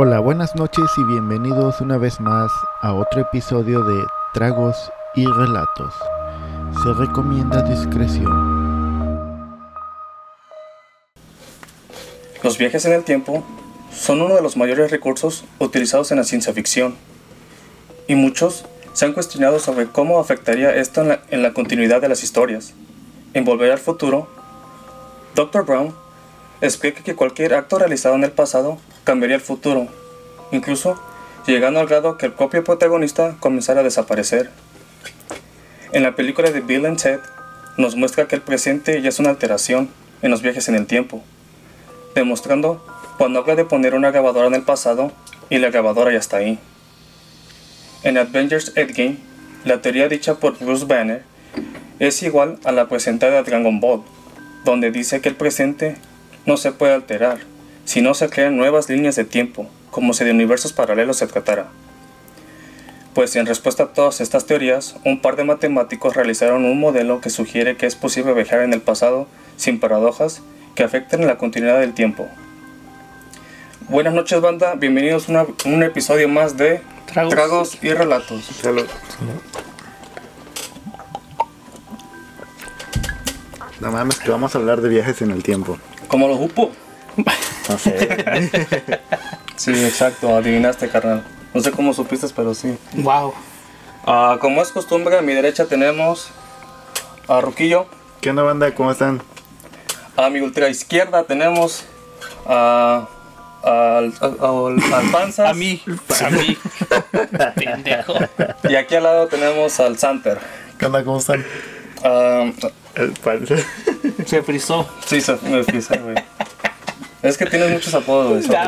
Hola, buenas noches y bienvenidos una vez más a otro episodio de Tragos y Relatos. Se recomienda discreción. Los viajes en el tiempo son uno de los mayores recursos utilizados en la ciencia ficción, y muchos se han cuestionado sobre cómo afectaría esto en la, la continuidad de las historias. En Volver al Futuro, Dr. Brown explica que cualquier acto realizado en el pasado cambiaría el futuro, incluso llegando al grado que el propio protagonista comenzara a desaparecer. En la película de Bill and Ted nos muestra que el presente ya es una alteración en los viajes en el tiempo, demostrando cuando habla de poner una grabadora en el pasado y la grabadora ya está ahí. En Avengers Endgame, la teoría dicha por Bruce Banner es igual a la presentada de Dragon Ball, donde dice que el presente no se puede alterar, si no se crean nuevas líneas de tiempo, como si de universos paralelos se tratara. Pues en respuesta a todas estas teorías, un par de matemáticos realizaron un modelo que sugiere que es posible viajar en el pasado sin paradojas que afecten la continuidad del tiempo. Buenas noches banda, bienvenidos a un episodio más de Tragos. Tragos y Relatos. No mames, que vamos a hablar de viajes en el tiempo. Como los Upo. No sé. Sí, exacto, adivinaste carnal. No sé cómo supiste, pero sí. Wow. Ah, como es costumbre, a mi derecha tenemos a Ruquillo. ¿Qué onda, banda? ¿Cómo están? A mi ultra izquierda tenemos a, al, al, al Panzas. A mí. A mí. Pendejo. Y aquí al lado tenemos al Santer. ¿Qué onda? ¿Cómo están? Ah, El panza. Se frizó. sí, se me frisé, güey. Es que tienes muchos apodos, güey.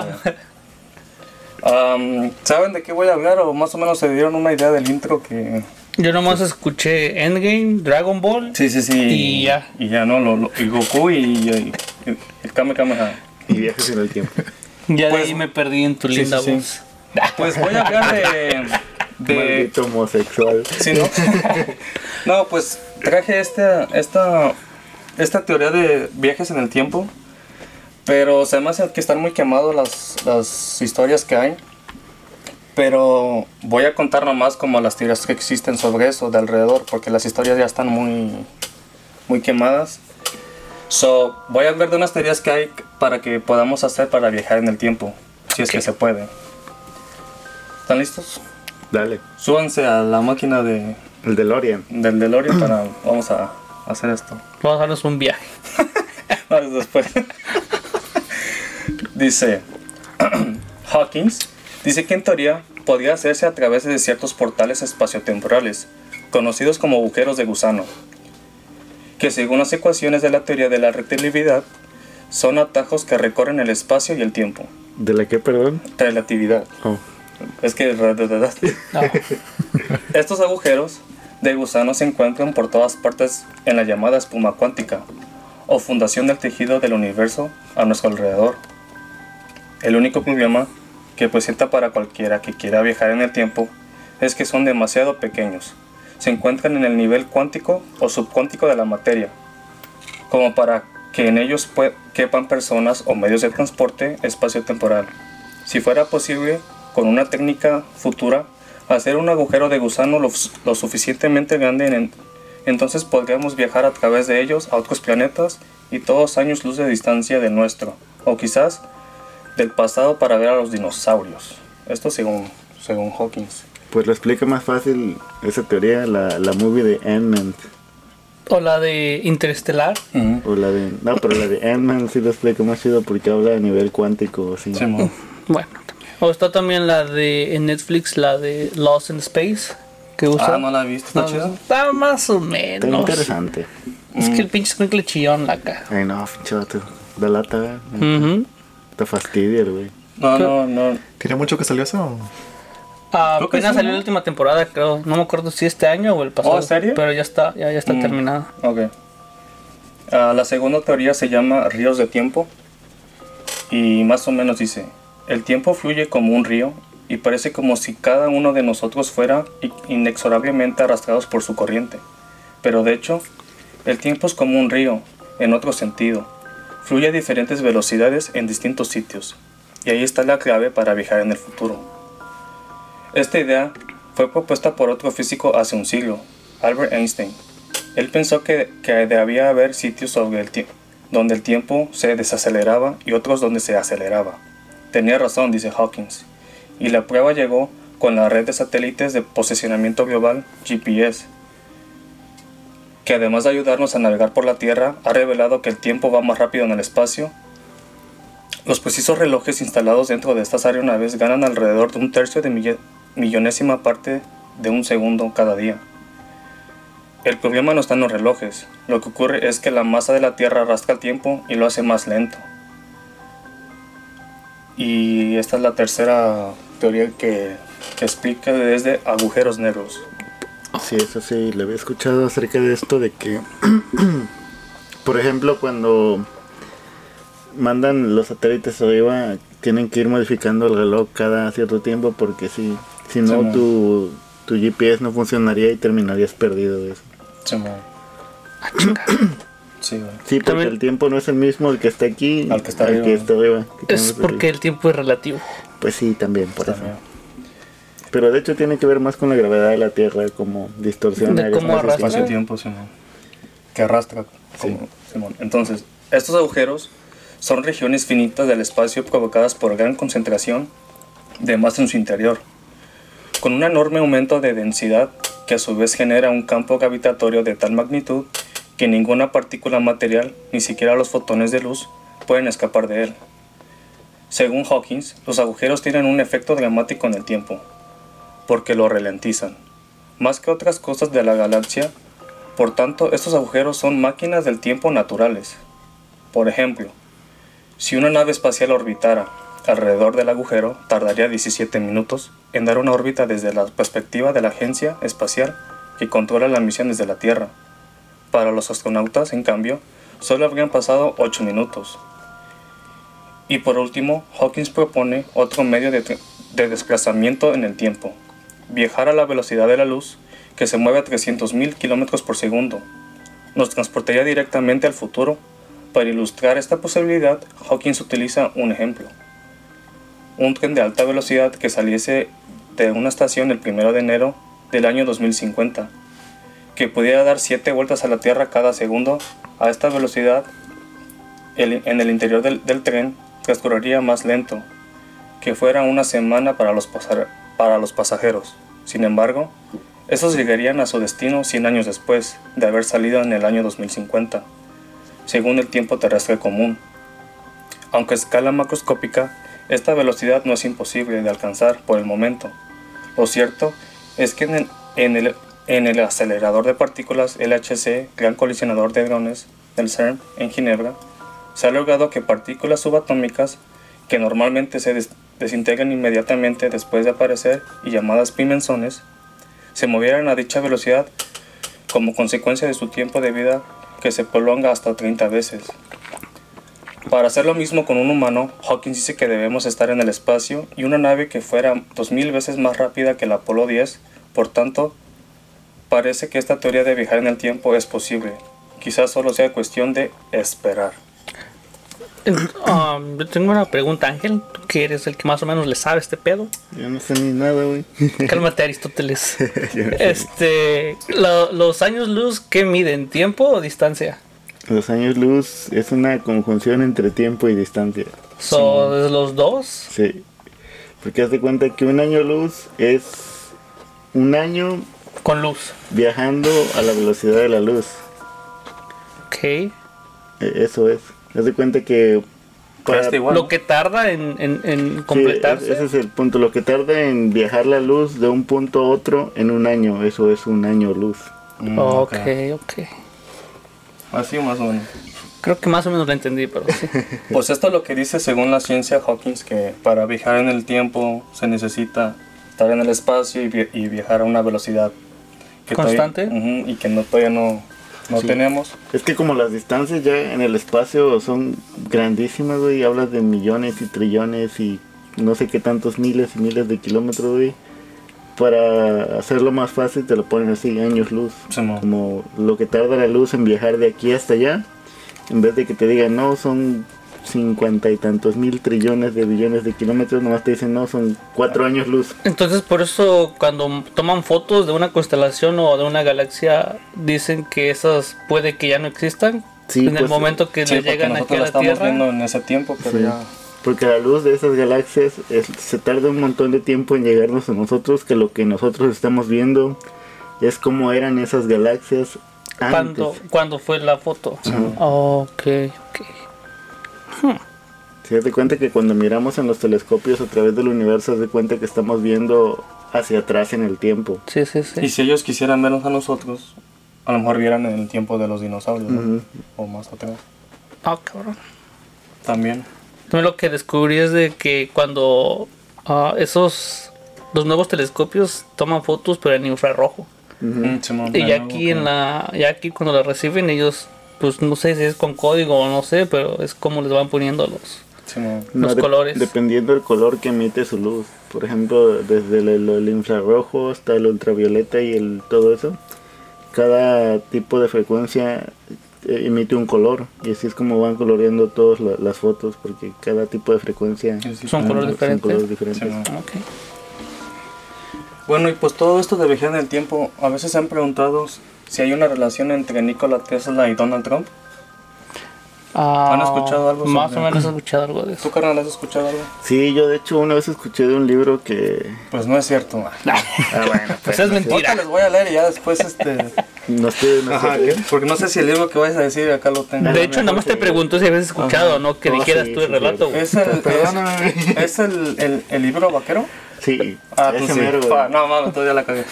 Am, ¿Saben de qué voy a hablar? O más o menos se dieron una idea del intro que... Yo nomás escuché Endgame, Dragon Ball. Sí, sí, sí. Y ya. Y ya, ¿no? Lo, lo- y Goku y, y- y el Kame Kameha. Y viajes en el tiempo. Ya de Pues- ahí me perdí en tu Sí, linda sí, sí. voz. Pues voy a hablar de... de Maldito homosexual. Sí, ¿no? no, pues traje esta, esta, esta teoría de viajes en el tiempo, pero se me hace que están muy quemados las, las historias que hay. Pero voy a contar nomás como las teorías que existen sobre eso de alrededor, porque las historias ya están muy, muy quemadas. So, voy a hablar de unas teorías que hay para que podamos hacer para viajar en el tiempo, si es que se puede. ¿Están listos? Dale. Súbanse a la máquina de, El DeLorean. del DeLorean para vamos a hacer esto. Vamos a darnos un viaje. Vamos después. dice Hawkins dice que en teoría podría hacerse a través de ciertos portales espaciotemporales, conocidos como agujeros de gusano, que según las ecuaciones de la teoría de la relatividad son atajos que recorren el espacio y el tiempo. ¿De la qué, perdón? Relatividad. Oh. Es que No. Estos agujeros de gusano se encuentran por todas partes en la llamada espuma cuántica, o fundación del tejido del universo a nuestro alrededor. El único problema que presenta para cualquiera que quiera viajar en el tiempo es que son demasiado pequeños. Se encuentran en el nivel cuántico o subcuántico de la materia, como para que en ellos quepan personas o medios de transporte espacio-temporal. Si fuera posible, con una técnica futura, hacer un agujero de gusano lo, lo suficientemente grande, en- entonces podríamos viajar a través de ellos a otros planetas y todos años luz de distancia del nuestro, o quizás del pasado para ver a los dinosaurios. Esto según, según Hawkins. Pues lo explica más fácil esa teoría, la, la movie de Ant-Man. O la de Interestelar. O la de. No, pero la de Ant-Man sí lo explica más chido porque habla a nivel cuántico. Simón. Bueno. O está también la de en Netflix, la de Lost in Space. Que usa. Ah, no la he visto, ¿está No, chida? Está más o Está menos. interesante. Es que el pinche squinkle chillón la cara. Ay, no, pinche vato. Da lata, Mm. güey. Ujú. Te fastidia, el güey. No, no, no. ¿Tiene mucho que salió eso? Ah, Creo que apenas sí, salió ¿no? la última temporada, creo. No me acuerdo si este año o el pasado. Oh, ¿en serio? Pero ya está, ya, ya está Mm. terminada. Ok. Ah, la segunda teoría se llama ríos de tiempo y más o menos dice, el tiempo fluye como un río y parece como si cada uno de nosotros fuera inexorablemente arrastrados por su corriente. Pero de hecho, el tiempo es como un río, en otro sentido. Fluye a diferentes velocidades en distintos sitios. y ahí está la clave para viajar en el futuro. Esta idea fue propuesta por otro físico hace un siglo, Albert Einstein. Él pensó que, debía haber sitios donde el tiempo se desaceleraba y otros donde se aceleraba. Tenía razón, dice Hawkins, y la prueba llegó con la red de satélites de posicionamiento global GPS, que además de ayudarnos a navegar por la Tierra, ha revelado que el tiempo va más rápido en el espacio. Los precisos relojes instalados dentro de estas aeronaves ganan alrededor de un tercio de millonésima parte de un segundo cada día. El problema no está en los relojes, lo que ocurre es que la masa de la Tierra arrastra el tiempo y lo hace más lento. Y esta es la tercera teoría que, explica desde agujeros negros. Sí, eso sí, le había escuchado acerca de esto de que, por ejemplo, cuando mandan los satélites arriba, tienen que ir modificando el reloj cada cierto tiempo porque si, si no, tu, tu GPS no funcionaría y terminarías perdido de eso. Sí, sí, porque el tiempo no es el mismo el que está aquí al que está arriba. es porque el tiempo es relativo. Pues sí, también, por eso. Pero de hecho tiene que ver más con la gravedad de la Tierra, como distorsión de cómo arrastra el tiempo, Que arrastra. Entonces, estos agujeros son regiones finitas del espacio provocadas por gran concentración de masa en su interior, con un enorme aumento de densidad que a su vez genera un campo gravitatorio de tal magnitud que ninguna partícula material, ni siquiera los fotones de luz, pueden escapar de él. Según Hawkins, los agujeros tienen un efecto dramático en el tiempo, porque lo ralentizan, más que otras cosas de la galaxia, por tanto estos agujeros son máquinas del tiempo naturales. Por ejemplo, si una nave espacial orbitara alrededor del agujero, tardaría 17 minutos en dar una órbita desde la perspectiva de la agencia espacial que controla las misiones de la Tierra. Para los astronautas, en cambio, solo habrían pasado 8 minutos. Y por último, Hawkins propone otro medio de, desplazamiento en el tiempo, viajar a la velocidad de la luz, que se mueve a 300.000 km por segundo. Nos transportaría directamente al futuro. Para ilustrar esta posibilidad, Hawkins utiliza un ejemplo. Un tren de alta velocidad que saliese de una estación el 1 de enero del año 2050, que pudiera dar 7 vueltas a la Tierra cada segundo a esta velocidad, en el interior del, tren transcurriría más lento, que fuera una semana para los, pasajeros. Sin embargo, estos llegarían a su destino 100 años después de haber salido en el año 2050, según el tiempo terrestre común. Aunque a escala macroscópica, esta velocidad no es imposible de alcanzar por el momento. Lo cierto es que en el, acelerador de partículas LHC, Gran Colisionador de Hadrones del CERN en Ginebra, se ha logrado que partículas subatómicas que normalmente se desintegran inmediatamente después de aparecer y llamadas pimensones, se movieran a dicha velocidad como consecuencia de su tiempo de vida que se prolonga hasta 30 veces. Para hacer lo mismo con un humano, Hawkins dice que debemos estar en el espacio y una nave que fuera 2000 veces más rápida que el Apolo 10. Por tanto, parece que esta teoría de viajar en el tiempo es posible. Quizás solo sea cuestión de esperar. Um, tengo una pregunta, Ángel. ¿Tú que eres el que más o menos le sabe este pedo? Yo no sé ni nada, güey. Cálmate, Aristóteles. este, ¿Los años luz qué miden? ¿Tiempo o distancia? Los años luz es una conjunción entre tiempo y distancia. ¿Son los dos? Sí. Porque haz de cuenta que un año luz es un año con luz viajando a la velocidad de la luz. Ok. E, eso es. Haz de cuenta que lo que tarda en, en, completarse. ese es el punto. Lo que tarda en viajar la luz de un punto a otro en un año. Eso es un año luz. Mm, ok, ok. Así más o menos. Creo que más o menos lo entendí, pero sí. pues esto es lo que dice según la ciencia Hawkins, que para viajar en el tiempo se necesita estar en el espacio y, viajar a una velocidad constante y que no, todavía no, no tenemos. Es que como las distancias ya en el espacio son grandísimas, güey, hablas de millones y trillones y no sé qué tantos miles y miles de kilómetros, güey para hacerlo más fácil te lo ponen así, años luz. como lo que tarda la luz en viajar de aquí hasta allá. En vez de que te digan, no, son cincuenta y tantos mil trillones de billones de kilómetros, nomás te dicen, no, son cuatro años luz. Entonces por eso cuando toman fotos de una constelación o de una galaxia, dicen que esas puede que ya no existan. Sí, en el pues, momento que Sí, le llegan aquí a la estamos Tierra. viendo en ese tiempo, pero Sí. ya... Porque la luz de esas galaxias es- se tarda un montón de tiempo en llegarnos a nosotros, que lo que nosotros estamos viendo es como eran esas galaxias antes. Cuando, cuando fue la foto. Ok, ok. Si te cuenta que cuando miramos en los telescopios a través del universo, haz de cuenta que estamos viendo hacia atrás en el tiempo. Sí, sí, sí. Y si ellos quisieran vernos a nosotros, a lo mejor vieran en el tiempo de los dinosaurios, ¿no? Ujú. O más atrás. Ah, cabrón. También. También lo que descubrí es de que cuando ah, esos los nuevos telescopios toman fotos pero en infrarrojo Mm, Simón, y ya algo aquí en la ya aquí cuando la reciben ellos pues no sé si es con código o no sé pero es como les van poniendo los. Los colores. Dependiendo del color que emite su luz. Por ejemplo, desde el, el infrarrojo hasta el ultravioleta y el todo eso. Cada tipo de frecuencia eh, emite un color. Y así es como van coloreando todas la- las fotos. Porque cada tipo de frecuencia Sí, sí, Son ah, colores diferentes. colores diferentes. Simón. ok Bueno, y pues todo esto de viajar en el tiempo, a veces se han preguntado si hay una relación entre Nikola Tesla y Donald Trump. Ah, ¿Han escuchado algo más sobre- o menos he escuchado algo de ¿Tú, eso carnal, has escuchado algo? Sí, yo de hecho una vez escuché de un libro que... Pues no es cierto. Ah, bueno, pues es Ahorita mentira les voy a leer y ya después este... no estoy... No Ajá, sé. porque no sé si el libro que vais a decir acá lo tengo. de hecho nada más te pregunto si habías escuchado no que dijeras sí, tú el relato. ¿Es el, es, es el, el, el libro vaquero? Sí, Ah, tú sí. mero. Pa, no, mames, todavía la cagué.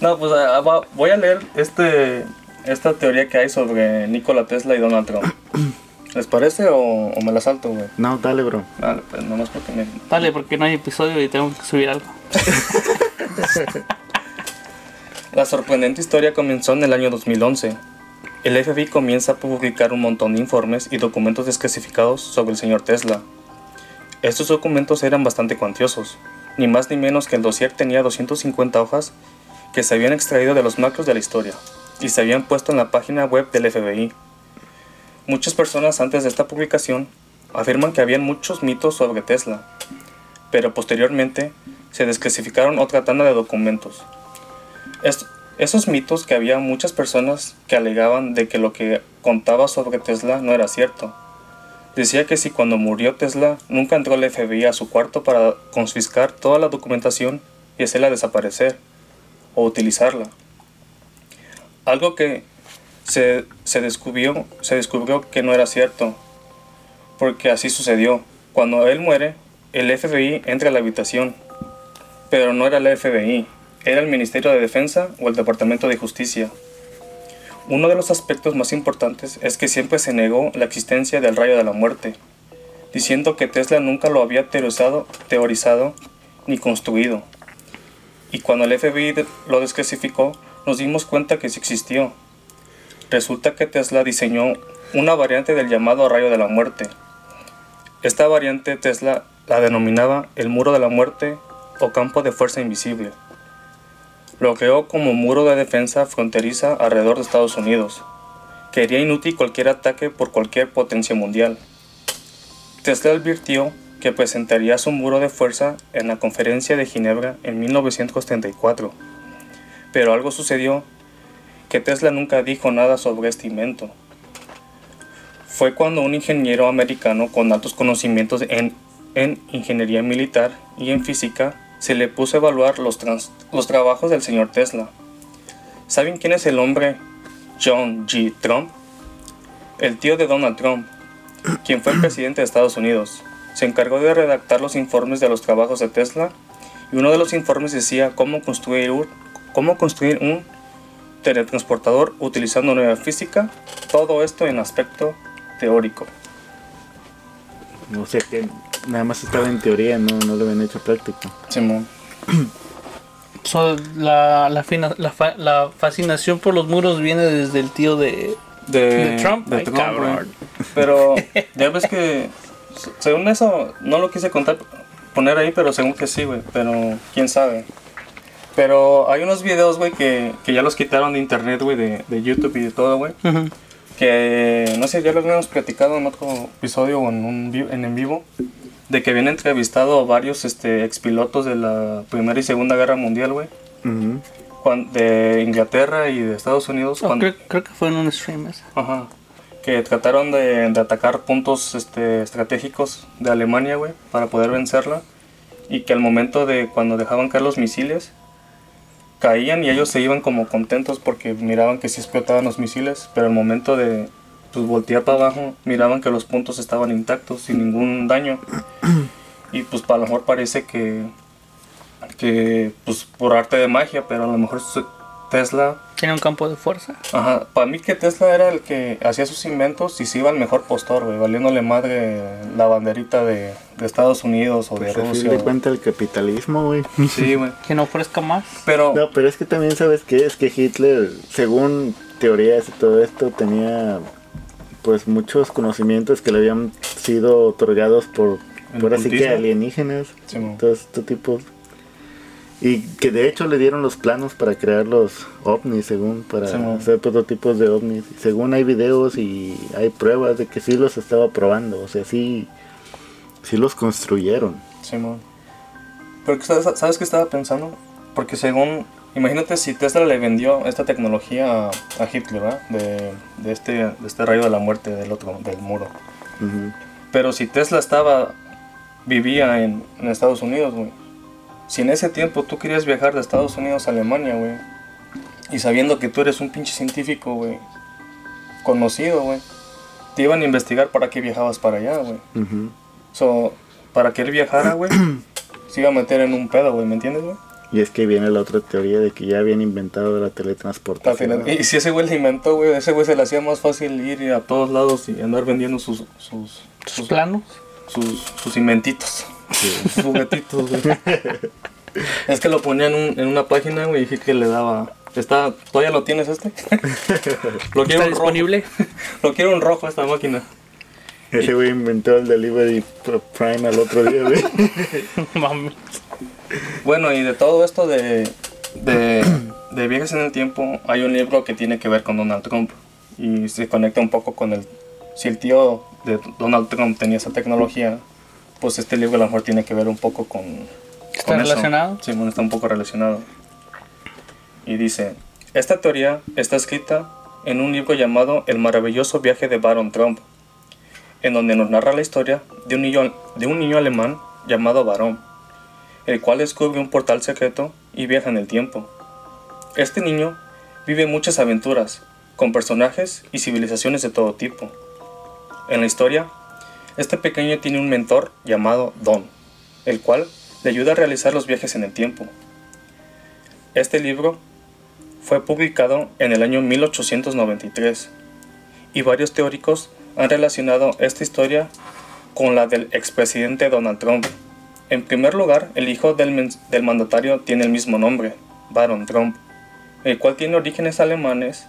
No, pues ah, va- voy a leer este, esta teoría que hay sobre Nikola Tesla y Donald Trump. ¿Les parece o, o me la salto, güey? No, dale, bro. Dale, pues nomás porque me... dale porque no hay episodio y tengo que subir algo La sorprendente historia comenzó en el año 2011. El FBI comienza a publicar un montón de informes y documentos desclasificados sobre el señor Tesla. Estos documentos eran bastante cuantiosos, ni más ni menos que el dossier tenía 250 hojas que se habían extraído de los macros de la historia y se habían puesto en la página web del FBI. Muchas personas antes de esta publicación afirman que habían muchos mitos sobre Tesla, pero posteriormente se desclasificaron otra tanda de documentos. Esos mitos que había muchas personas que alegaban de que lo que contaba sobre Tesla no era cierto. Decía que si cuando murió Tesla nunca entró el FBI a su cuarto para confiscar toda la documentación y hacerla desaparecer o utilizarla. Algo que se, se descubrió, se descubrió que no era cierto, porque así sucedió. Cuando él muere, el FBI entra a la habitación, pero no era el FBI, era el Ministerio de Defensa o el Departamento de Justicia. Uno de los aspectos más importantes es que siempre se negó la existencia del rayo de la muerte, diciendo que Tesla nunca lo había teorizado, teorizado ni construido. Y cuando el FBI lo desclasificó, nos dimos cuenta que sí existió. Resulta que Tesla diseñó una variante del llamado rayo de la muerte. Esta variante Tesla la denominaba el muro de la muerte o campo de fuerza invisible. Lo creó como muro de defensa fronteriza alrededor de Estados Unidos, que haría inútil cualquier ataque por cualquier potencia mundial. Tesla advirtió que presentaría su muro de fuerza en la conferencia de Ginebra en 1934, pero algo sucedió que Tesla nunca dijo nada sobre este invento. Fue cuando un ingeniero americano con altos conocimientos en, en ingeniería militar y en física se le puso a evaluar los, trans- los trabajos del señor Tesla. ¿Saben quién es el hombre John G. Trump? El tío de Donald Trump, quien fue presidente de Estados Unidos. Se encargó de redactar los informes de los trabajos de Tesla y uno de los informes decía cómo construir un, cómo construir un teletransportador utilizando nueva física, todo esto en aspecto teórico. O sea que nada más estaba en teoría, no, no lo habían hecho práctico. Simón. So, la, la, fina- la, fa- la fascinación por los muros viene desde el tío de, De, de Trump. de Ay, Trump, cabrón. Pero ya ves que, según eso, no lo quise contar, poner ahí, pero según que sí, güey. Pero quién sabe. Pero hay unos videos, güey, que, que ya los quitaron de internet, güey, de, de YouTube y de todo, güey. Ujú. que no sé, ya lo habíamos platicado en otro episodio o en un en, en vivo, de que habían entrevistado varios este, expilotos de la Primera y Segunda Guerra Mundial, güey, Ujú. cuan- de Inglaterra y de Estados Unidos, Oh, cuando- creo, creo que fue en un stream ese. Ajá. Que trataron de, de atacar puntos este, estratégicos de Alemania, güey, para poder vencerla. Y que al momento de cuando dejaban caer los misiles, caían y ellos se iban como contentos porque miraban que sí explotaban los misiles, pero al momento de pues, voltear para abajo, miraban que los puntos estaban intactos, sin ningún daño. Y pues para lo mejor parece que, que pues por arte de magia, pero a lo mejor Tesla Tiene un campo de fuerza. Ajá, para mí que Tesla era el que hacía sus inventos y se iba al mejor postor, güey, valiéndole madre la banderita de, de Estados Unidos o de Pues fin Rusia. de güey. cuenta el capitalismo, güey. Sí, güey. Que no ofrezca más. Pero, No, pero es que también sabes qué es que Hitler, según teorías y todo esto, tenía pues muchos conocimientos que le habían sido otorgados por, ¿El por así que alienígenas, Sí, mo. todos estos tipos. Y que de hecho le dieron los planos para crear los ovnis, según, para Sí, hacer prototipos de ovnis. Según hay videos y hay pruebas de que sí los estaba probando, o sea, sí, sí los construyeron. Simón. Pero ¿sabes, ¿sabes qué estaba pensando? Porque según, imagínate si Tesla le vendió esta tecnología a, Hitler, ¿verdad? De, de este, de este rayo de la muerte del otro, del muro. Ujú. Pero si Tesla estaba, vivía en, en Estados Unidos, güey. Si en ese tiempo tú querías viajar de Estados Unidos a Alemania, güey. Y sabiendo que tú eres un pinche científico, güey. Conocido, güey. Te iban a investigar para qué viajabas para allá, güey. Ujú. So, para que él viajara, güey. se iba a meter en un pedo, güey. ¿Me entiendes, güey? Y es que viene la otra teoría de que ya habían inventado la teletransportación. Y si ese güey le inventó, güey, ese güey se le hacía más fácil ir a todos lados y andar vendiendo sus, sus, Sus sus, planos. sus, sus inventitos. Sus juguetitos, güey. Es que lo ponía en, un- en una página, güey, y dije que le daba... Está, ¿Todavía lo tienes este? lo quiero Está en rojo. disponible. Lo quiero en rojo esta máquina. Ese güey inventó el delivery pr- prime al otro día, güey. Mami. Bueno, y de todo esto de, de, de viajes en el tiempo, hay un libro que tiene que ver con Donald Trump. Y se conecta un poco con el... Si el tío de Donald Trump tenía esa tecnología, pues este libro a lo mejor tiene que ver un poco con... ¿Está con eso. relacionado? Sí, bueno, está un poco relacionado. Y dice, esta teoría está escrita en un libro llamado El maravilloso viaje de Baron Trump, en donde nos narra la historia de un niño, de un niño alemán llamado Baron, el cual descubre un portal secreto y viaja en el tiempo. Este niño vive muchas aventuras, con personajes y civilizaciones de todo tipo. En la historia, este pequeño tiene un mentor llamado Don, el cual le ayuda a realizar los viajes en el tiempo. Este libro fue publicado en el año 1893 y varios teóricos han relacionado esta historia con la del expresidente Donald Trump. En primer lugar, el hijo del, del mandatario tiene el mismo nombre, Baron Trump, el cual tiene orígenes alemanes.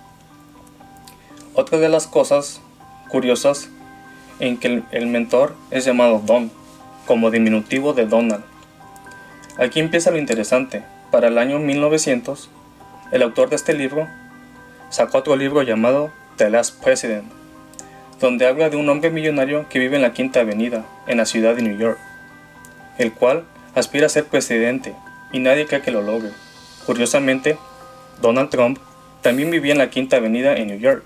Otra de las cosas curiosas en que el, mentor es llamado Don, como diminutivo de Donald. Aquí empieza lo interesante. Para el año 1900, el autor de este libro sacó otro libro llamado The Last President, donde habla de un hombre millonario que vive en la Quinta Avenida, en la ciudad de New York, el cual aspira a ser presidente y nadie cree que lo logre. Curiosamente, Donald Trump también vivía en la Quinta Avenida en New York,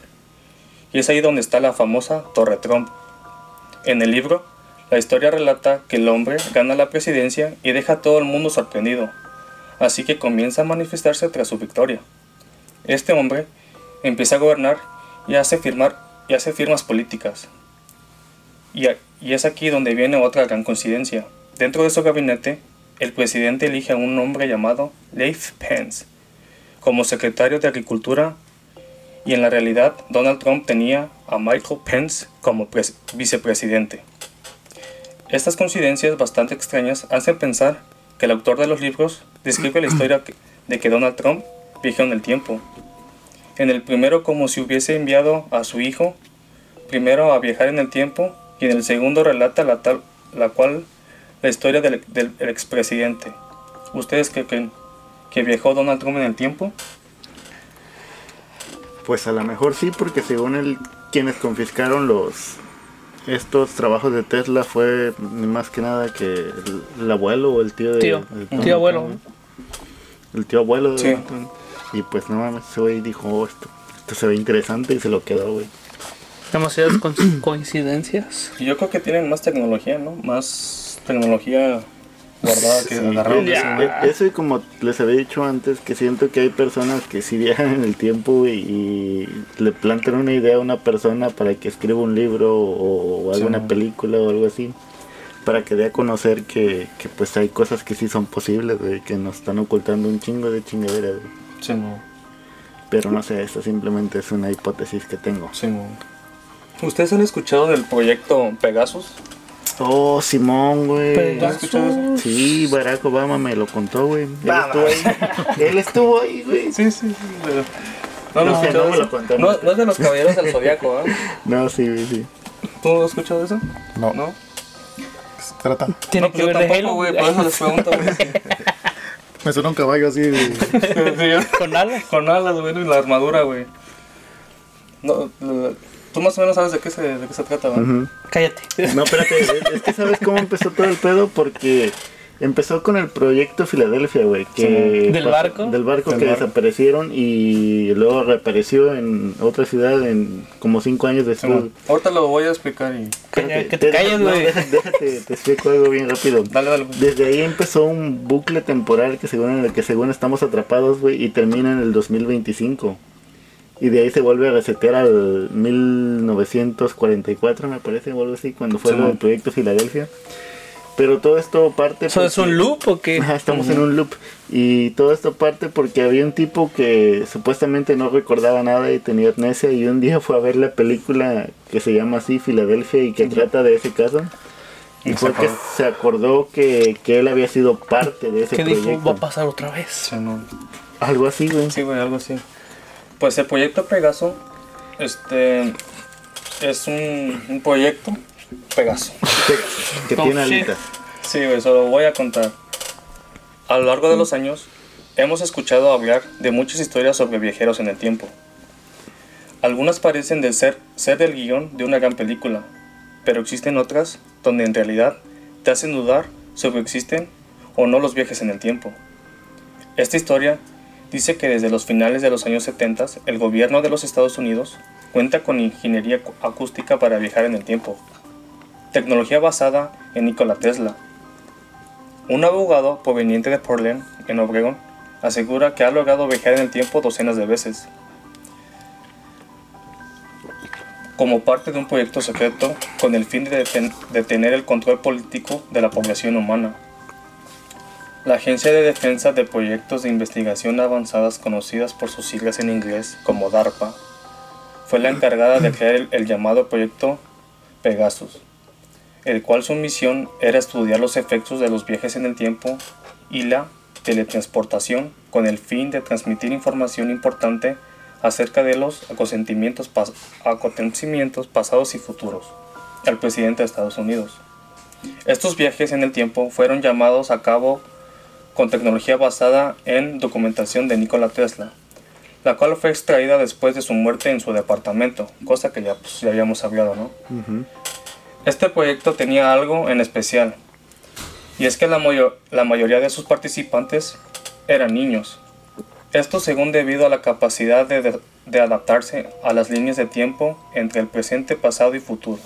y es ahí donde está la famosa Torre Trump. En el libro, la historia relata que el hombre gana la presidencia y deja a todo el mundo sorprendido, así que comienza a manifestarse tras su victoria. Este hombre empieza a gobernar y hace, firmar, y hace firmas políticas. Y, y es aquí donde viene otra gran coincidencia. Dentro de su gabinete, el presidente elige a un hombre llamado Leif Pence como secretario de Agricultura y en la realidad Donald Trump tenía a Michael Pence como pres- vicepresidente. Estas coincidencias bastante extrañas hacen pensar que el autor de los libros describe la historia de que Donald Trump viajó en el tiempo. En el primero como si hubiese enviado a su hijo primero a viajar en el tiempo y en el segundo relata la, cual la historia del, del expresidente. ¿Ustedes creen? ¿Que viajó Donald Trump en el tiempo? Pues a lo mejor sí, porque según él quienes confiscaron los estos trabajos de Tesla fue ni más que nada que el, el abuelo o el tío de Tío, Tom- tío abuelo. el tío abuelo de Sí. Y pues no mames ese güey dijo "Oh, esto esto se ve interesante y se lo quedó güey Demasiadas coincidencias. Yo creo que tienen más tecnología, ¿no? Más tecnología que Sí, agarraron Eso y como les había dicho antes, que siento que hay personas que si viajan en el tiempo y, y le plantean una idea a una persona para que escriba un libro o, o alguna Sí. película o algo así, para que dé a conocer que, que pues hay cosas que sí son posibles, güey, que nos están ocultando un chingo de chingaderas, güey. Sí, no. Pero no sé, esto simplemente es una hipótesis que tengo. Sí, no. ¿Ustedes han escuchado del proyecto Pegasus? Oh, Simón, güey. ¿Has escuchado eso? Sí, Barack Obama me lo contó, güey. Él estuvo ahí. Él estuvo ahí, güey. Sí, sí, sí. pero- No ¿No, no me lo contaron. No, no es de los caballeros del zodiaco, ¿eh? No, sí, güey, sí. ¿Tú has escuchado eso? No, ¿No? ¿qué se trata? Tiene no, que pues ver de Halo. güey, por eso les pregunto, güey. Me suena un caballo así. Con alas. Con alas, güey, y la armadura, güey. No, la- tú más o menos sabes de qué se, de qué se trata. Cállate. No, espérate, es, es que sabes cómo empezó todo el pedo porque empezó con el proyecto Filadelfia, güey, que Sí. ¿Del pasó- barco? del barco Del que barco. desaparecieron y luego reapareció en otra ciudad en como cinco años después. Simón. Ahorita lo voy a explicar y... Que, que te calles, no, güey. déjate, déjate, te explico algo bien rápido. Dale, dale. Desde ahí empezó un bucle temporal que según en el que según estamos atrapados, güey, y termina en el 2025. Y de ahí se vuelve a resetear al 1944, me parece, o algo así, cuando fue Sí, man. proyecto Filadelfia. Pero todo esto parte... ¿Eso es un loop o qué? Estamos en un loop. Y todo esto parte porque había un tipo que supuestamente no recordaba nada y tenía amnesia y un día fue a ver la película que se llama así, Filadelfia, y que trata de ese caso. Y fue que se acordó que, que él había sido parte de ese dijo, proyecto. va a pasar otra vez. Sí, no. Algo así, güey. Sí, güey, algo así. Pues el proyecto Pegaso, este, es un, un proyecto Pegaso. Que, tiene shit. alitas. Sí, se lo voy a contar. A lo largo de los años, hemos escuchado hablar de muchas historias sobre viajeros en el tiempo. Algunas parecen de ser, ser del guion de una gran película, pero existen otras donde en realidad te hacen dudar sobre existen o no los viajes en el tiempo. Esta historia dice que desde los finales de los años 70 el gobierno de los Estados Unidos cuenta con ingeniería acústica para viajar en el tiempo, tecnología basada en Nikola Tesla. Un abogado proveniente de Portland, en Obregón, asegura que ha logrado viajar en el tiempo docenas de veces. Como parte de un proyecto secreto con el fin de deten- detener el control político de la población humana. La Agencia de Defensa de Proyectos de Investigación Avanzadas, conocidas por sus siglas en inglés como DARPA, fue la encargada de crear el, el llamado proyecto Pegasus, el cual su misión era estudiar los efectos de los viajes en el tiempo y la teletransportación con el fin de transmitir información importante acerca de los acontecimientos, acontecimientos pasados y futuros al presidente de Estados Unidos. Estos viajes en el tiempo fueron llamados a cabo con tecnología basada en documentación de Nikola Tesla, la cual fue extraída después de su muerte en su departamento, cosa que ya, pues, ya habíamos hablado, ¿no? Este proyecto tenía algo en especial, y es que la, mayo- la mayoría de sus participantes eran niños. Esto según debido a la capacidad de, de- de adaptarse a las líneas de tiempo entre el presente, pasado y futuro.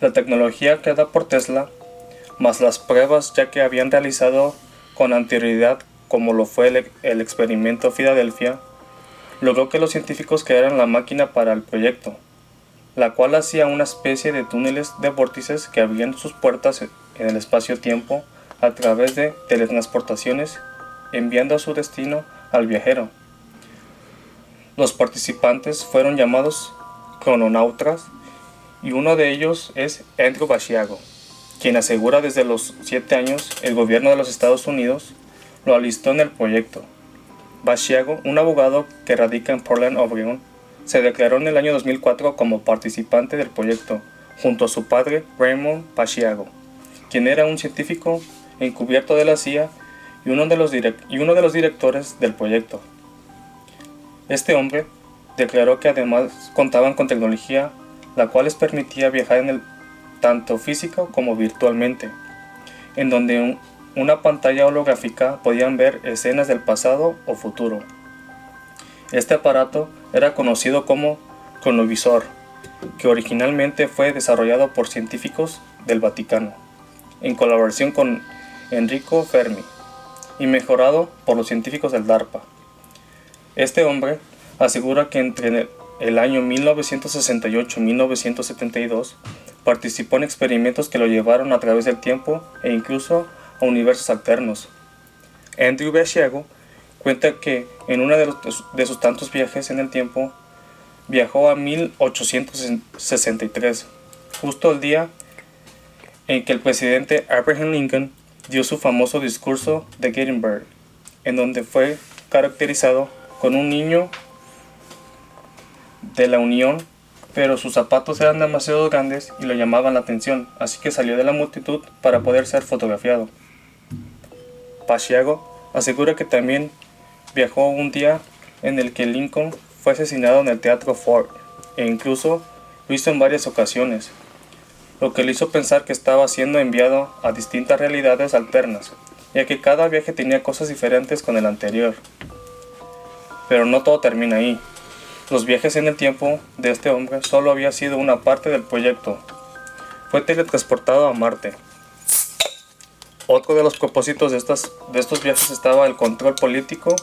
La tecnología creada por Tesla, más las pruebas ya que habían realizado con anterioridad, como lo fue el, experimento Filadelfia, logró que los científicos crearan la máquina para el proyecto, la cual hacía una especie de túneles de vórtices que abrían sus puertas en el espacio-tiempo a través de teletransportaciones, enviando a su destino al viajero. Los participantes fueron llamados crononautas y uno de ellos es Andrew Basiago, quien asegura desde los 7 años el gobierno de los Estados Unidos lo alistó en el proyecto. Basiago, un abogado que radica en Portland, Oregon, se declaró en el año 2004 como participante del proyecto, junto a su padre Raymond Basiago, quien era un científico encubierto de la CIA y uno de los, y uno de los directores del proyecto. Este hombre declaró que además contaban con tecnología la cual les permitía viajar en el tanto físico como virtualmente, en donde una pantalla holográfica podían ver escenas del pasado o futuro. Este aparato era conocido como cronovisor, que originalmente fue desarrollado por científicos del Vaticano, en colaboración con Enrico Fermi, y mejorado por los científicos del DARPA. Este hombre asegura que entre el año 1968 y 1972 participó en experimentos que lo llevaron a través del tiempo e incluso a universos alternos. Andrew Basiago cuenta que en uno de, de sus tantos viajes en el tiempo viajó a 1863, justo el día en que el presidente Abraham Lincoln dio su famoso discurso de Gettysburg, en donde fue caracterizado con un niño de la Unión, pero sus zapatos eran demasiado grandes y lo llamaban la atención, así que salió de la multitud para poder ser fotografiado. Pachiago asegura que también viajó un día en el que Lincoln fue asesinado en el Teatro Ford, e incluso lo hizo en varias ocasiones, lo que le hizo pensar que estaba siendo enviado a distintas realidades alternas, ya que cada viaje tenía cosas diferentes con el anterior. Pero no todo termina ahí. Los viajes en el tiempo de este hombre solo había sido una parte del proyecto. Fue teletransportado a Marte. Otro de los propósitos de, estas, de estos viajes estaba el control político,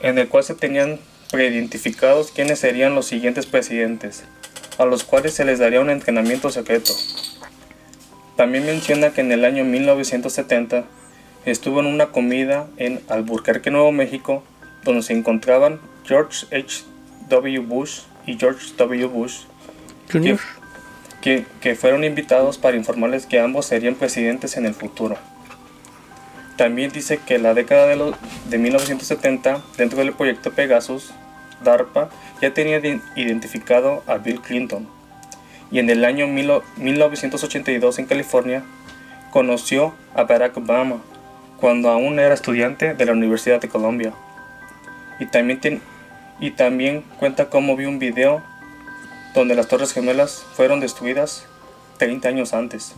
en el cual se tenían preidentificados quiénes serían los siguientes presidentes, a los cuales se les daría un entrenamiento secreto. También menciona que en el año 1970 estuvo en una comida en Albuquerque, Nuevo México, donde se encontraban George H. W. Bush y George W. Bush, Junior. que, que fueron invitados para informarles que ambos serían presidentes en el futuro. También dice que la década de, los- de 1970, dentro del proyecto Pegasus, DARPA ya tenía de- identificado a Bill Clinton. Y en el año mil- 1982 en California, conoció a Barack Obama cuando aún era estudiante de la Universidad de Columbia. Y también, tien- y también cuenta cómo vio un video donde las Torres Gemelas fueron destruidas 30 años antes.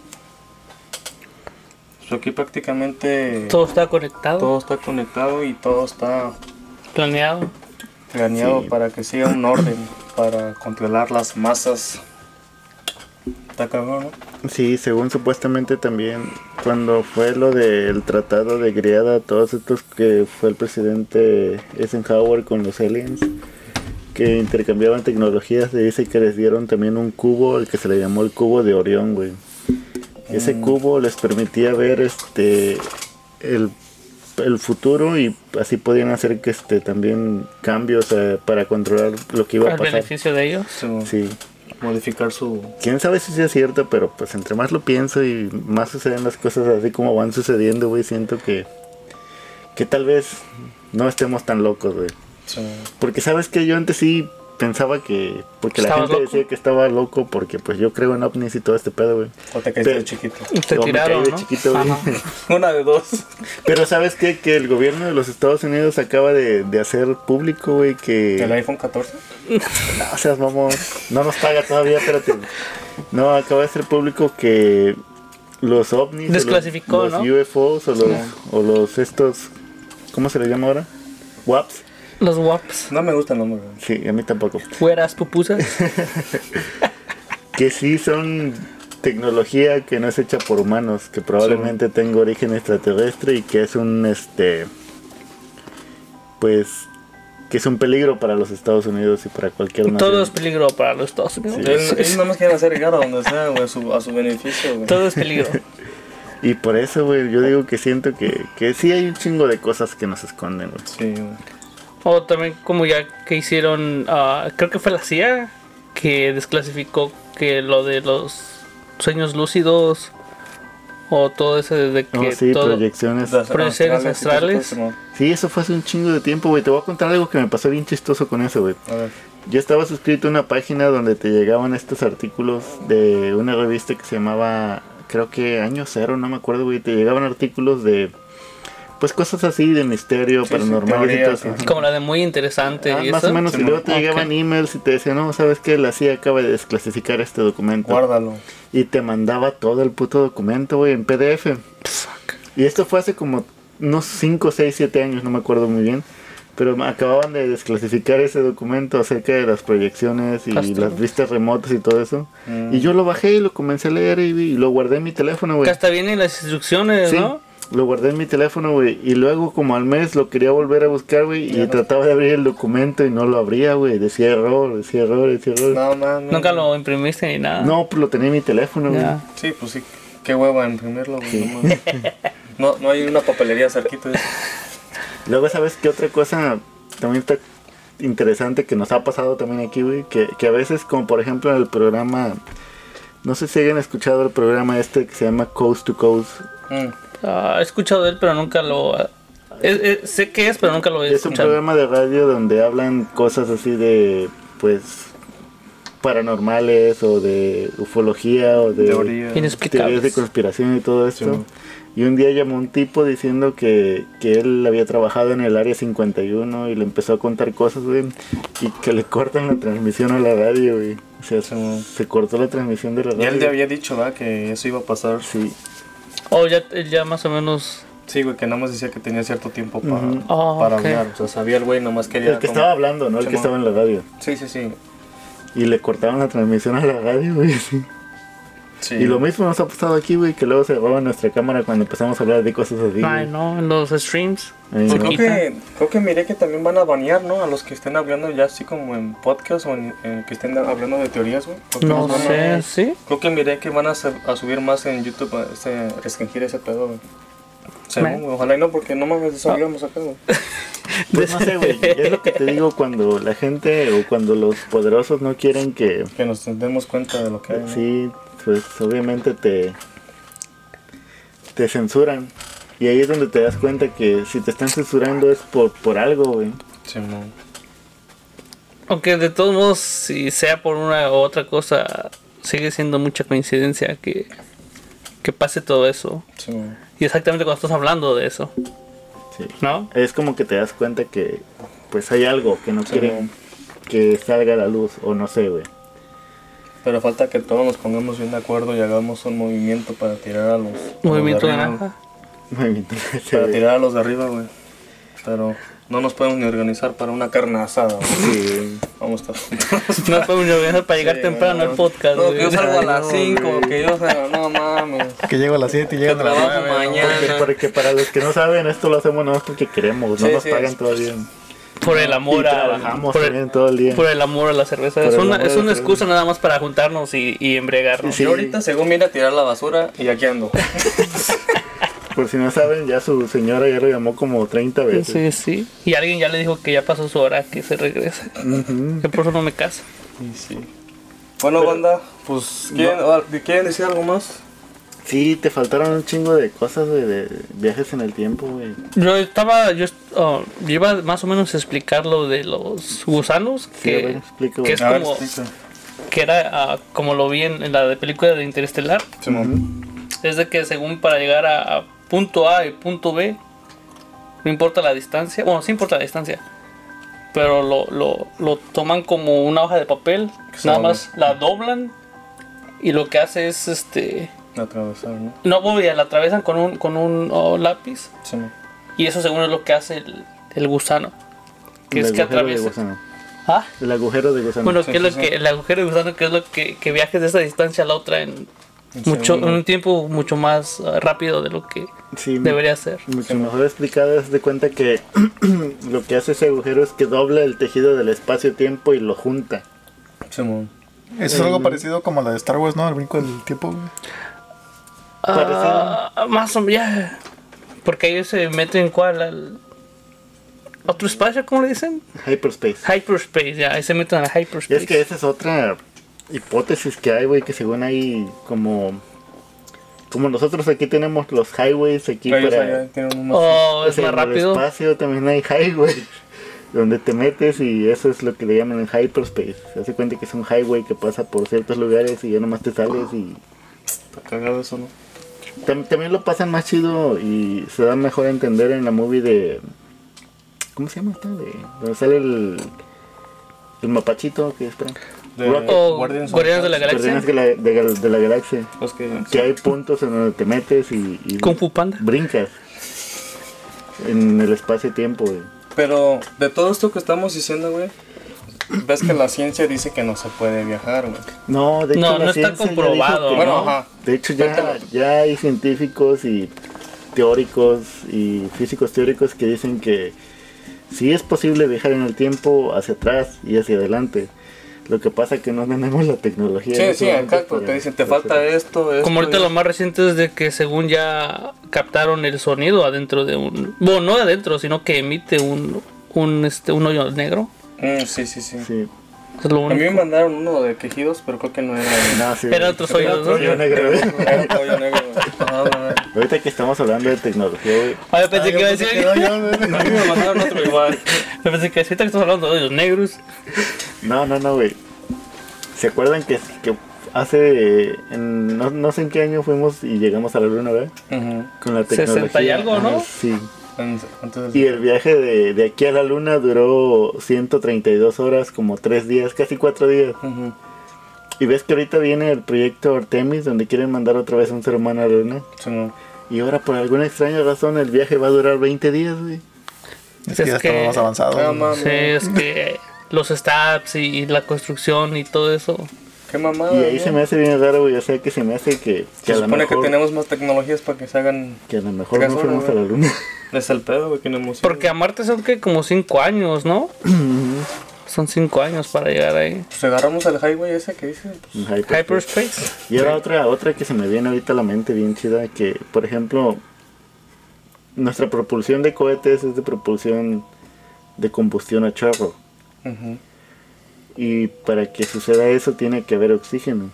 So, aquí prácticamente Todo está conectado, todo está conectado y todo está planeado. planeado Sí. para que siga un orden, para controlar las masas. Está cabrón, ¿no? Sí, según supuestamente también cuando fue lo del tratado de Griada, todos estos que fue el presidente Eisenhower con los aliens que intercambiaban tecnologías, se dice que les dieron también un cubo, el que se le llamó el cubo de Orión, güey. Ese cubo les permitía ver este el, el futuro y así podían hacer que este también cambios eh, para controlar lo que iba a Al pasar. beneficio de ellos. Sí. Modificar su... Quién sabe si sea cierto, pero pues entre más lo pienso y más suceden las cosas así como van sucediendo, güey, siento que que tal vez no estemos tan locos, güey. su- Porque sabes que yo antes sí pensaba que porque la ¿Estabas gente loco? decía que estaba loco porque pues yo creo en ovnis y todo este pedo, güey. O te caíste Pero- de chiquito. Te O me tiraron, caí de ¿no? chiquito, güey. Una de dos. Pero sabes qué? que el gobierno de los Estados Unidos acaba de, de hacer público, güey, que ¿El iPhone 14? No seas mamón. No nos paga todavía, espérate. No, acaba de ser público que los ovnis. o los- Desclasificó, los, ¿no? UFOs o los, o los estos. ¿Cómo se les llama ahora? WAPs. Los WAPs. No me gusta el nombre. güey. Sí, a mí tampoco. Fueras pupusas. Que sí son tecnología que no es hecha por humanos, que probablemente tenga origen extraterrestre y que es un este. Pues. que es un peligro para los Estados Unidos y para cualquier nación. Todo es peligro para los Estados Unidos. Sí. Él nada más quiere hacer llegar a donde sea, güey, a su, a su beneficio, güey. Todo es peligro. Y por eso, güey, yo digo que siento que, que sí hay un chingo de cosas que nos esconden, güey. Sí, güey. O también como ya que hicieron, ah, creo que fue la CIA que desclasificó que lo de los sueños lúcidos o todo ese de que Oh, sí, todo proyecciones. Proyecciones astrales astrales. Sí, eso fue hace un chingo de tiempo, güey. Te voy a contar algo que me pasó bien chistoso con eso, güey. ¿no? A ver. Yo estaba suscrito a una página donde te llegaban estos artículos de una revista que se llamaba, creo que Año Cero, no me acuerdo, güey. Te llegaban artículos de, pues cosas así de misterio, Sí, sí, paranormal y todo eso. Como la de muy interesante. Ah, y más eso. o menos, y Sí, luego te ok. llegaban emails y te decían, no, sabes que la CIA acaba de desclasificar este documento. Guárdalo. Y te mandaba todo el puto documento, güey, en PDF. Y esto fue hace como unos 5, 6, 7 años, no me acuerdo muy bien. Pero acababan de desclasificar ese documento acerca de las proyecciones y las vistas remotas y todo eso. Mm. Y yo lo bajé y lo comencé a leer y, y lo guardé en mi teléfono, Que güey. hasta vienen las instrucciones, Sí, ¿no? Lo guardé en mi teléfono, güey. Y luego como al mes lo quería volver a buscar, güey. Y no. trataba de abrir el documento y no lo abría, güey. Decía error, decía error, decía error. No, mames. Nunca lo imprimiste ni nada. No, pues lo tenía en mi teléfono, güey. Ya. Sí, pues sí. Qué hueva imprimirlo, güey. No, mames. no, no hay una papelería cerquita. de eso. Luego, ¿sabes qué otra cosa también está interesante que nos ha pasado también aquí, güey? Que, que a veces, como por ejemplo en el programa, no sé si hayan escuchado el programa este que se llama Coast to Coast. Mm. Ah, he escuchado de él, pero nunca lo. sé qué es, pero nunca lo he Es un escuchado. programa de radio donde hablan cosas así de, pues, paranormales o de ufología o de teorías de conspiración y todo esto. Sí. Y un día llamó un tipo diciendo que, que él había trabajado en el área 51 y le empezó a contar cosas, güey, y que le cortan la transmisión a la radio, güey. O sea, se, se cortó la transmisión de la Y radio. él te había dicho, ¿verdad? Que eso iba a pasar. Sí, O ya, ya más o menos. Sí, güey, que nada más decía que tenía cierto tiempo para, Ujú. Oh, para ok. hablar. O sea, sabía el güey, nomás quería. el que como- estaba hablando, ¿no? El que estaba en la radio. Sí, sí, sí. Y le cortaron la transmisión a la radio, güey. sí. Sí. Y lo mismo nos ha pasado aquí, güey, que luego se roba nuestra cámara cuando empezamos a hablar de cosas así. Ay, no, en los streams. Sí, ¿no? creo que, creo que miré que también van a banear, ¿no? A los que estén hablando ya así como en podcast o en, en que estén hablando de teorías, güey. Creo que No van a- sé, ¿sí? Creo que miré que van a, a subir más en YouTube a este, restringir ese pedo, güey. Según, ojalá y no, porque no mames, salgamos acá, güey. Pues no sé, güey. Es lo que te digo cuando la gente o cuando los poderosos no quieren que. Que nos demos cuenta de lo que hay. ¿no? Pues obviamente te. te censuran. Y ahí es donde te das cuenta que si te están censurando es por, por algo, güey. Sí, no. Aunque de todos modos, si sea por una u otra cosa, sigue siendo mucha coincidencia que, que pase todo eso. Sí. Y exactamente cuando estás hablando de eso, Sí. ¿no? Es como que te das cuenta que pues hay algo que no Sí, quieren que salga a la luz o no sé, güey. Pero falta que todos nos pongamos bien de acuerdo y hagamos un movimiento para tirar a los. a los Movimiento de naranja. Movimiento Para tirar a los de arriba, güey. Pero no nos podemos ni organizar para una carne asada, güey. Sí, Vamos a estar juntos. No podemos organizar para llegar Sí, temprano no. al podcast. No, güey. que yo salgo a las Ay, no, 5, güey. que yo salgo, no mames. Que llego a las 7 y llegan a las trabajo 9. mañana. porque, porque para los que no saben, esto lo hacemos no porque queremos, no Sí, nos sí, pagan es- todavía. Por el amor y a trabajamos por el, también todo el día. por el amor a la cerveza. Por Es una, es a una cerveza. excusa nada más para juntarnos y, y embriagarnos. Sí. Yo ahorita, según mira, tirar la basura y aquí ando. Por si no saben, ya su señora ya lo llamó como 30 veces. Sí, sí. Y alguien ya le dijo que ya pasó su hora, que se regrese. Ujú. Que por eso no me caso. Y sí. Bueno, banda, pues, ¿quieren, ah, ¿quieren decir algo más? Sí, te faltaron un chingo de cosas güey, de viajes en el tiempo, güey. Yo estaba, yo, oh, iba más o menos a explicar lo de los gusanos, Sí, ver, que, es ver, como, explica. que era ah, como lo vi en, en la de película de Interestelar, Simón. es de que según para llegar a, a punto A y punto B, no importa la distancia, bueno, sí importa la distancia, pero lo, lo, lo toman como una hoja de papel, nada más la doblan y lo que hace es este... Atravesar, ¿no? No, voy, la atravesan con un, con un oh, lápiz y eso según es lo que hace el, el gusano. Que El es que atraviesa. gusano. Ah, El agujero de gusano. bueno, Sí, que es sí, lo sí. que el agujero de gusano que es lo que, que viajes de esta distancia a la otra en mucho en un tiempo mucho más ah, rápido de lo que sí, debería ser. mucho mejor explicado. Es de cuenta que lo que hace ese agujero es que dobla el tejido del espacio-tiempo y lo junta. Eso es algo parecido como la de Star Wars, ¿no? El brinco del tiempo. Ah, más o menos ya. Porque ellos se meten cuál al otro espacio, ¿cómo le dicen? Hyperspace. Hyperspace, ya, ahí se meten al Y hyperspace. es que esa es otra hipótesis que hay, güey, que según hay como... Como nosotros aquí tenemos los highways aquí para... unos... Oh, es sea, más en el espacio también hay highways donde te metes y eso es lo que le llaman el hyperspace. Se hace cuenta que es un highway que pasa por ciertos lugares y ya nomás te sales y Está cagado eso, ¿no? Tam- también lo pasan más chido y se da mejor a entender en la movie de. ¿Cómo se llama esta? De, donde sale el. El mapachito que espera. De Rocket. O Guardians of Guardianes de la Galaxia. Guardianes de la, de, gal- de la galaxia. Los que, Que hay puntos en donde te metes y, y Kung Fu Panda. brincas. En el espacio-tiempo, güey. Pero de todo esto que estamos diciendo, güey, ves que la ciencia dice que no se puede viajar, güey. No, de hecho, No, la no está ciencia ya dijo comprobado, que Bueno, no. ajá. De hecho, ya, ya hay científicos y teóricos y físicos teóricos que dicen que sí es posible viajar en el tiempo hacia atrás y hacia adelante. Lo que pasa es que no tenemos la tecnología. Sí, sí, exacto. Te dicen, te falta hacer- esto, esto. Como ahorita y- lo más reciente es de que según ya captaron el sonido adentro de un... Bueno, no adentro, sino que emite un, un, este, un hoyo negro. Mm, sí, sí, sí. Sí. Es lo A mí me único. mandaron uno de quejidos, pero creo que no era. No, sí, Era otros hoyos, ¿no? hoyo negro. Ahorita que estamos hablando de tecnología, güey. Ah, yo pensé que iba a decir... Quedó yo, güey. A mí me mandaron otro igual. Yo pensé que ahorita que estamos hablando de hoyos negros. No, no, no, güey. ¿Se acuerdan que, que hace. en- no, no sé en qué año fuimos y llegamos a la luna, ¿verdad? Ujú. Con la 60 tecnología. y algo, ¿no? Ajá, Sí. Y el viaje de, de aquí a la luna duró 132 horas, como 3 días, casi 4 días. Y ves que ahorita viene el proyecto Artemis, donde quieren mandar otra vez un ser humano a la luna. Sí, no. Y ahora, por alguna extraña razón, el viaje va a durar 20 días, güey. Es que ya Es que- estamos más avanzados. Güey. mames. Sí, es que los stats y la construcción y todo eso. Qué mamada. Y ahí ¿no? se me hace bien raro, güey. O sea, que se me hace que, que Se a lo supone mejor, que tenemos más tecnologías para que se hagan. que a lo mejor no fuimos a la luna. Es el pedo, güey, que no hemos ido. Porque a Marte son que como 5 años, ¿no? son 5 años para llegar ahí. Pues agarramos el highway ese que dice. pues, hyperspace. Hyperspace. Y ahora otra, otra que se me viene ahorita a la mente bien chida, que por ejemplo, nuestra propulsión de cohetes es de propulsión de combustión a chorro. ujú. Y para que suceda eso tiene que haber oxígeno.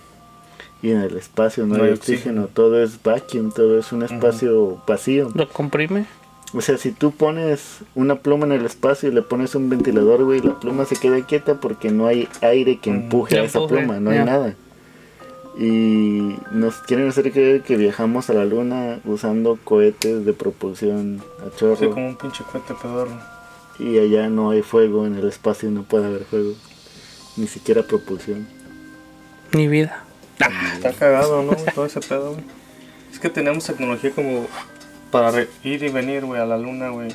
Y en el espacio no, hay oxígeno. todo es vacuum, todo es un espacio vacío. Lo comprime. O sea, si tú pones una pluma en el espacio y le pones un ventilador, güey, la pluma se queda quieta porque no hay aire que empuje Que a esa empuje, pluma, no hay nada. Y nos quieren hacer creer que viajamos a la luna usando cohetes de propulsión a Sí, chorro. como un pinche cohete pedorro. Y allá no hay fuego, en el espacio no puede haber fuego. Ni siquiera propulsión. Ni vida. Está cagado, ¿no? Todo ese pedo, güey. Es que tenemos tecnología como para re- ir y venir, güey, a la luna, güey.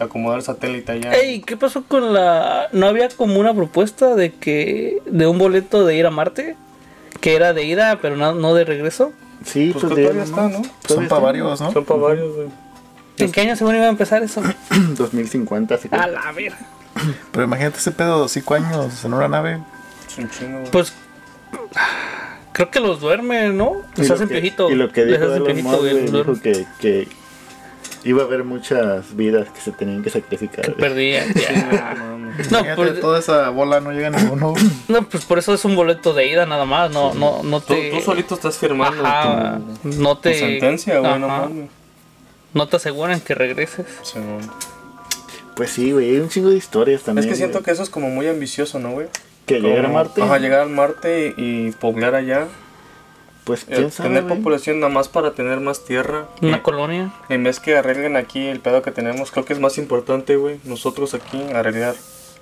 Acomodar el satélite allá. Ey, ¿qué pasó con la... ¿No había como una propuesta de que... de un boleto de ir a Marte? Que era de ida, pero no, no de regreso. Sí, Pues pues, que todavía está, ¿no? Son para varios, ¿no? Son para varios, güey. ¿En qué año según iba a empezar eso? 2050, se A la ver. Pero imagínate ese pedo, cinco años en una nave. Es un chingo. Pues... Creo que los duermen, ¿no? Y Les lo hacen que- piojito. Y lo que dijo güey, los dijo duermen. que, que iba a haber muchas vidas que se tenían que sacrificar. Que perdían. ya. No. No, Imagínate, pues, toda esa bola no llega a ninguno. no, pues por eso es un boleto de ida nada más. No, no, no Tú, te... tú solito estás firmando Ajá, tu, no tu te... sentencia, güey, no mames. No te aseguran que regreses. Sí, güey. Pues sí, güey, hay un chingo de historias Es también. que siento güey. que eso es como muy ambicioso, ¿no, güey? que llegar a Marte, Ajá, llegar al Marte y, y poblar allá. pues Eh, quién sabe, tener güey? población nada más para tener más tierra. Una Y- colonia. En vez que arreglen aquí el pedo que tenemos, creo que es más importante, güey. Nosotros aquí arreglar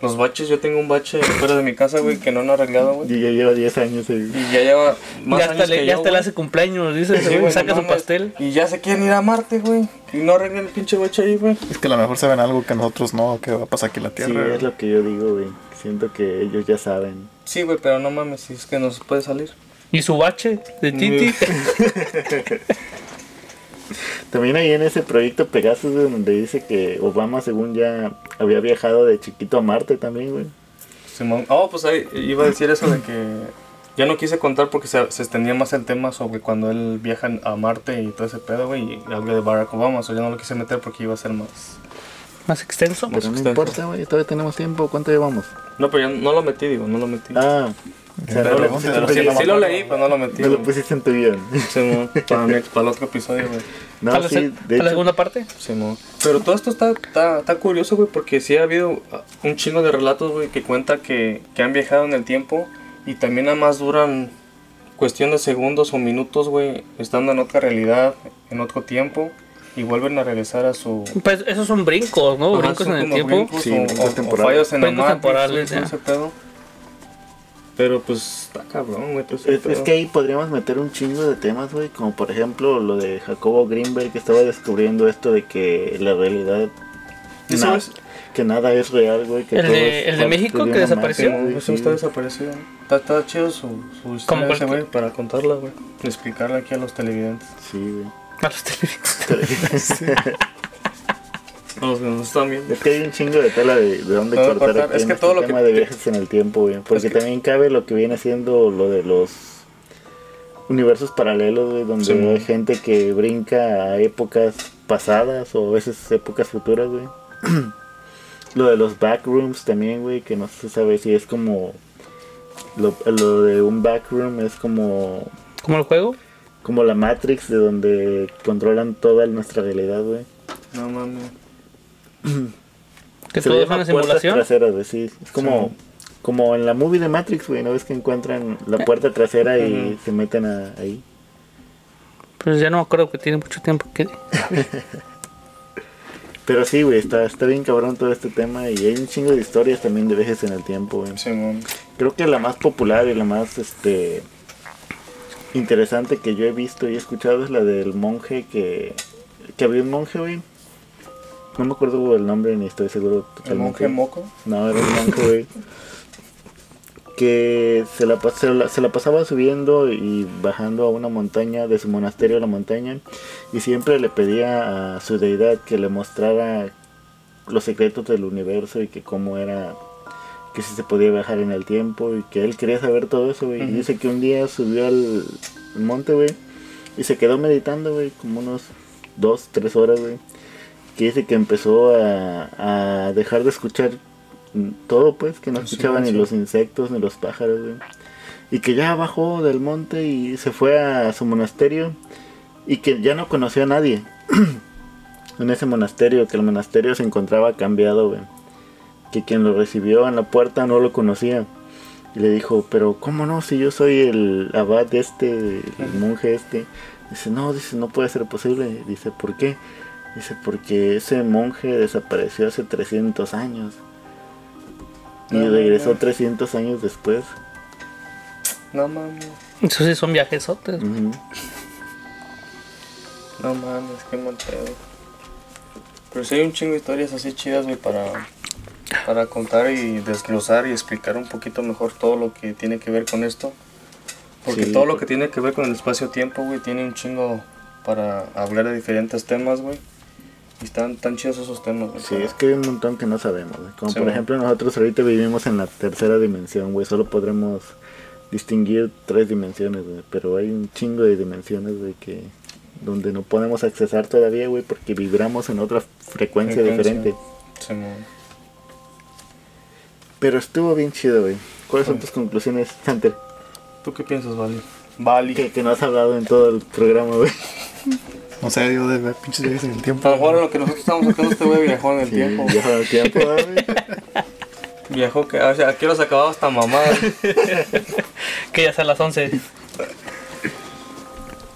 los baches. Yo tengo un bache fuera de mi casa, güey, que no han arreglado, güey. Y ya lleva 10 años ahí. Y ya lleva más ya hasta años le, que ya yo, hasta le hace cumpleaños, dice, Sí, güey, saca no su mames. pastel. Y ya se quieren ir a Marte, güey. Y no arreglan el pinche bache ahí, güey. Es que a lo mejor saben algo que nosotros no, que va a pasar aquí en la Sí, Tierra. es lo que yo digo, güey. Siento que ellos ya saben. Sí, güey, pero no mames, si es que no se puede salir. Y su bache de Titi. También ahí en ese proyecto Pegasus, güey, donde dice que Obama, según ya había viajado de chiquito a Marte también, güey. Simón. Oh, pues ahí iba a decir eso de que ya no quise contar porque se, se extendía más el tema sobre cuando él viaja a Marte y todo ese pedo, güey. Y algo de Barack Obama, o sea, ya no lo quise meter porque iba a ser más. Más extenso. Pero no extenso. importa, güey, todavía tenemos tiempo. ¿Cuánto llevamos? No, pero yo no lo metí, digo, no lo metí. Ah, no lo sí, sí lo leí, pero no lo metí. No lo pusiste en tu guion. Para, el otro episodio, güey. No, ¿Para, sí, la, de para la hecho, segunda parte? Simón. Pero todo esto está, está, está curioso, güey, porque sí ha habido ah, un chingo de relatos, güey, que cuenta que, que han viajado en el tiempo y también nada más duran cuestión de segundos o minutos, güey, estando en otra realidad, en otro tiempo, y vuelven a regresar a su... Pues esos son brincos, ¿no? Ajá, brincos en el tiempo. brincos Sí, o- o, o temporales. fallos en la Brincos Matrix, Pero pues está cabrón, güey. ese Es, que ahí podríamos meter un chingo de temas, güey, como por ejemplo lo de Jacobo Greenberg que estaba descubriendo esto de que la realidad ¿Eso na- es? que nada es real, güey, que El todo de- es el de México que desapareció. magia, güey, sí, está güey. desaparecido. Está, está chido su, su historia ese, güey, para contarla, güey. Explicarla aquí a los televidentes. Sí, güey. A los televidentes. Los que nos están viendo. Es que hay un chingo de tela de, de dónde cortar, cortar. aquí Es en que este todo lo que tema de te- viajes en el tiempo, güey. Porque Es que- también cabe lo que viene siendo lo de los universos paralelos, güey, donde Sí, hay gente que brinca a épocas pasadas o a veces épocas futuras, güey. lo de los backrooms también, güey, que no se sabe si es como... Lo, lo de un backroom es como ¿Como el juego? como la Matrix de donde controlan toda nuestra realidad, güey. No mames. Que Se todo es una simulación. traseras, güey, sí. Es como, Sí. como en la movie de Matrix, güey, ¿no ves que encuentran la puerta trasera y se meten a- ahí? Pues ya no me acuerdo que tiene mucho tiempo que... Pero sí, güey, está, está bien cabrón todo este tema y hay un chingo de historias también de viajes en el tiempo, güey. Creo que la más popular y la más, este, interesante que yo he visto y he escuchado es la del monje que, que había un monje, güey. No me acuerdo el nombre ni estoy seguro El totalmente. monje moco. No, era un monje, güey. Que se la, se, la, se la pasaba subiendo y bajando a una montaña, de su monasterio a la montaña. Y siempre le pedía a su deidad que le mostrara los secretos del universo y que cómo era, que si se podía viajar en el tiempo y que él quería saber todo eso, güey. Y dice que un día subió al monte, güey, y se quedó meditando, güey, como unos dos, tres horas, güey. Que dice que empezó a, a dejar de escuchar todo, pues, que no El escuchaba ni los insectos ni los pájaros, güey. Y que ya bajó del monte y se fue a su monasterio y que ya no conoció a nadie en ese monasterio, que el monasterio se encontraba cambiado, güey. Que quien lo recibió en la puerta no lo conocía. Y le dijo, pero ¿cómo no? Si yo soy el abad de este, el monje este. Dice, no, dice, no puede ser posible. Dice, ¿por qué? Dice, porque ese monje desapareció hace 300 años. Y No, regresó no. 300 años después. No mames. Eso sí son viajesotes. Ujú. No mames, qué mal pedo. Pero sí hay un chingo de historias así chidas, güey, para, para contar y desglosar y explicar un poquito mejor todo lo que tiene que ver con esto. Porque Sí, todo lo que tiene que ver con el espacio-tiempo, güey, tiene un chingo para hablar de diferentes temas, güey. Y están tan chidos esos temas, güey. Sí, para- es que hay un montón que no sabemos. güey. Como Sí, por ejemplo nosotros ahorita vivimos en la tercera dimensión, güey. Solo podremos distinguir tres dimensiones, güey. Pero hay un chingo de dimensiones, güey, que... Donde no podemos accesar todavía, güey, porque vibramos en otra frecuencia, Frecuencia. diferente. Simón. Pero estuvo bien chido, güey. ¿Cuáles son Sí. tus conclusiones, Hunter? ¿Tú qué piensas, Vali? Vali. Que, que no has hablado en todo el programa, güey. O sea, yo de ver pinches viajes en el tiempo. A lo mejor lo que nosotros estamos sacando este güey viajó en el Sí, tiempo. viaja en el tiempo, güey. Viajó que, o sea, aquí los acababa hasta mamá. Que ya son las 11.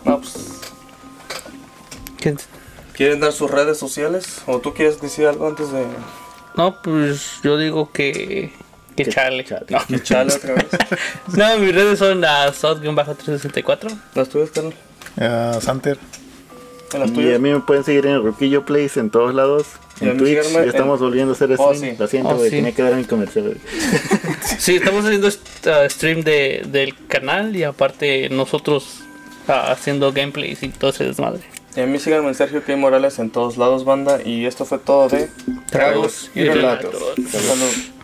No, pues, ¿Quién- ¿Quieren dar sus redes sociales? ¿O tú quieres decir algo antes de No, pues yo digo que. Que Que chale. chale. No. que chale otra vez? No, mis redes son a Sot-364. ¿Las tuyas, Carlos? Eh, Santer. ¿En las Y a mí me pueden seguir en el Ruquillo Place en todos lados. En Twitch, ya estamos en- volviendo a hacer Oh, stream. sí. Lo siento, Oh, sí. tenía que dar mi comercial. Sí, estamos haciendo uh, stream de, del canal y aparte nosotros uh, haciendo gameplays y todo ese desmadre. Y a mí síganme en Sergio K. Morales en todos lados, banda. Y esto fue todo de Tragos y Relatos. Relatos. Salud.